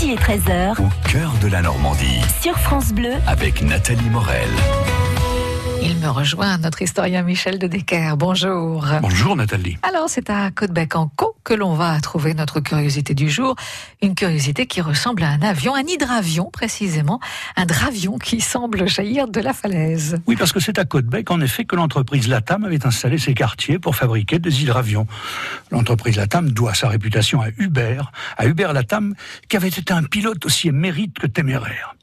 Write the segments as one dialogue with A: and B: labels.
A: midi et 13h.
B: Au cœur de la Normandie.
A: Sur France Bleu.
B: Avec Nathalie Morel.
C: Il me rejoint, notre historien Michel de Decker. Bonjour.
D: Bonjour Nathalie.
C: Alors, c'est à Côtebec en Caux que l'on va trouver notre curiosité du jour. Une curiosité qui ressemble à un avion, un hydravion précisément. Un dravion qui semble jaillir de la falaise.
D: Oui, parce que c'est à Côtebec, en effet, que l'entreprise Latam avait installé ses quartiers pour fabriquer des hydravions. L'entreprise Latam doit sa réputation à Hubert, à Hubert Latam, qui avait été un pilote aussi émérite que téméraire.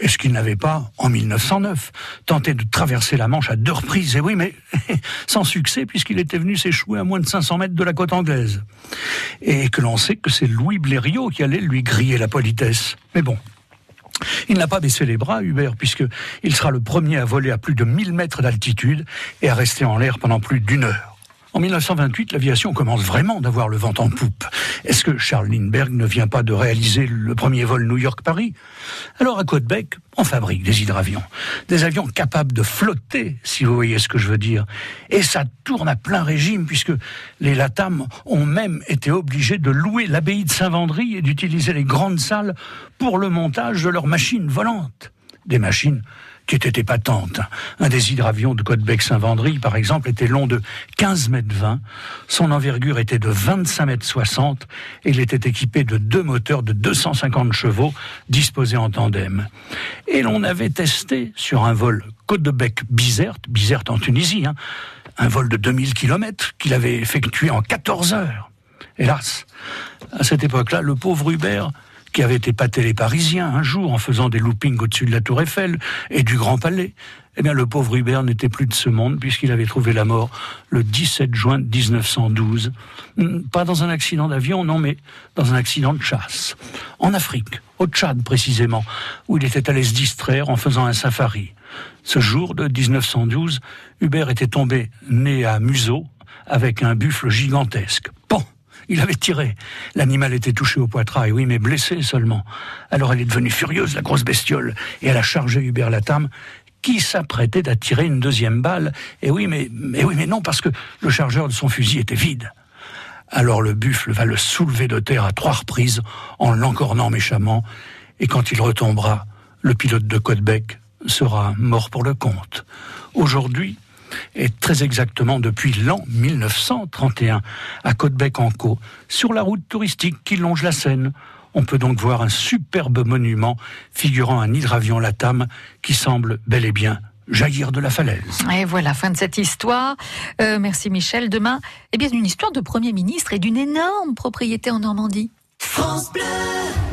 D: Est-ce qu'il n'avait pas, en 1909, tenté de traverser la Manche à deux reprises Et oui, mais sans succès, puisqu'il était venu s'échouer à moins de 500 mètres de la côte anglaise. Et que l'on sait que c'est Louis Blériot qui allait lui griller la politesse. Mais bon, il n'a pas baissé les bras, Hubert, puisqu'il sera le premier à voler à plus de 1000 mètres d'altitude et à rester en l'air pendant plus d'une heure. En 1928, l'aviation commence vraiment d'avoir le vent en poupe. Est-ce que Charles Lindbergh ne vient pas de réaliser le premier vol New York-Paris? Alors à Côte-Bec, on fabrique des hydravions. Des avions capables de flotter, si vous voyez ce que je veux dire. Et ça tourne à plein régime, puisque les Latam ont même été obligés de louer l'abbaye de Saint-Vendry et d'utiliser les grandes salles pour le montage de leurs machines volantes. Des machines qui était épatante. Un des hydravions de Côte-Bec-Saint-Vendry, par exemple, était long de 15 mètres 20, son envergure était de 25 mètres 60 et il était équipé de deux moteurs de 250 chevaux disposés en tandem. Et l'on avait testé sur un vol Côte-de-Bec-Bizerte, Bizerte en Tunisie, hein, un vol de 2000 km qu'il avait effectué en 14 heures. Hélas, à cette époque-là, le pauvre Hubert qui avait épaté les Parisiens un jour en faisant des loopings au-dessus de la Tour Eiffel et du Grand Palais. Eh bien, le pauvre Hubert n'était plus de ce monde puisqu'il avait trouvé la mort le 17 juin 1912. Hmm, pas dans un accident d'avion, non, mais dans un accident de chasse. En Afrique, au Tchad précisément, où il était allé se distraire en faisant un safari. Ce jour de 1912, Hubert était tombé né à museau avec un buffle gigantesque. Il avait tiré. L'animal était touché au poitrail, oui, mais blessé seulement. Alors elle est devenue furieuse, la grosse bestiole, et elle a chargé Hubert Latam, qui s'apprêtait à tirer une deuxième balle. Et oui, mais, mais oui, mais non, parce que le chargeur de son fusil était vide. Alors le buffle va le soulever de terre à trois reprises en l'encornant méchamment, et quand il retombera, le pilote de Côtebec sera mort pour le compte. Aujourd'hui, et très exactement depuis l'an 1931, à Côtebec-en-Caux, sur la route touristique qui longe la Seine. On peut donc voir un superbe monument figurant un hydravion Latam qui semble bel et bien jaillir de la falaise.
C: Et voilà, fin de cette histoire. Euh, merci Michel. Demain, eh bien, une histoire de Premier ministre et d'une énorme propriété en Normandie. France Bleu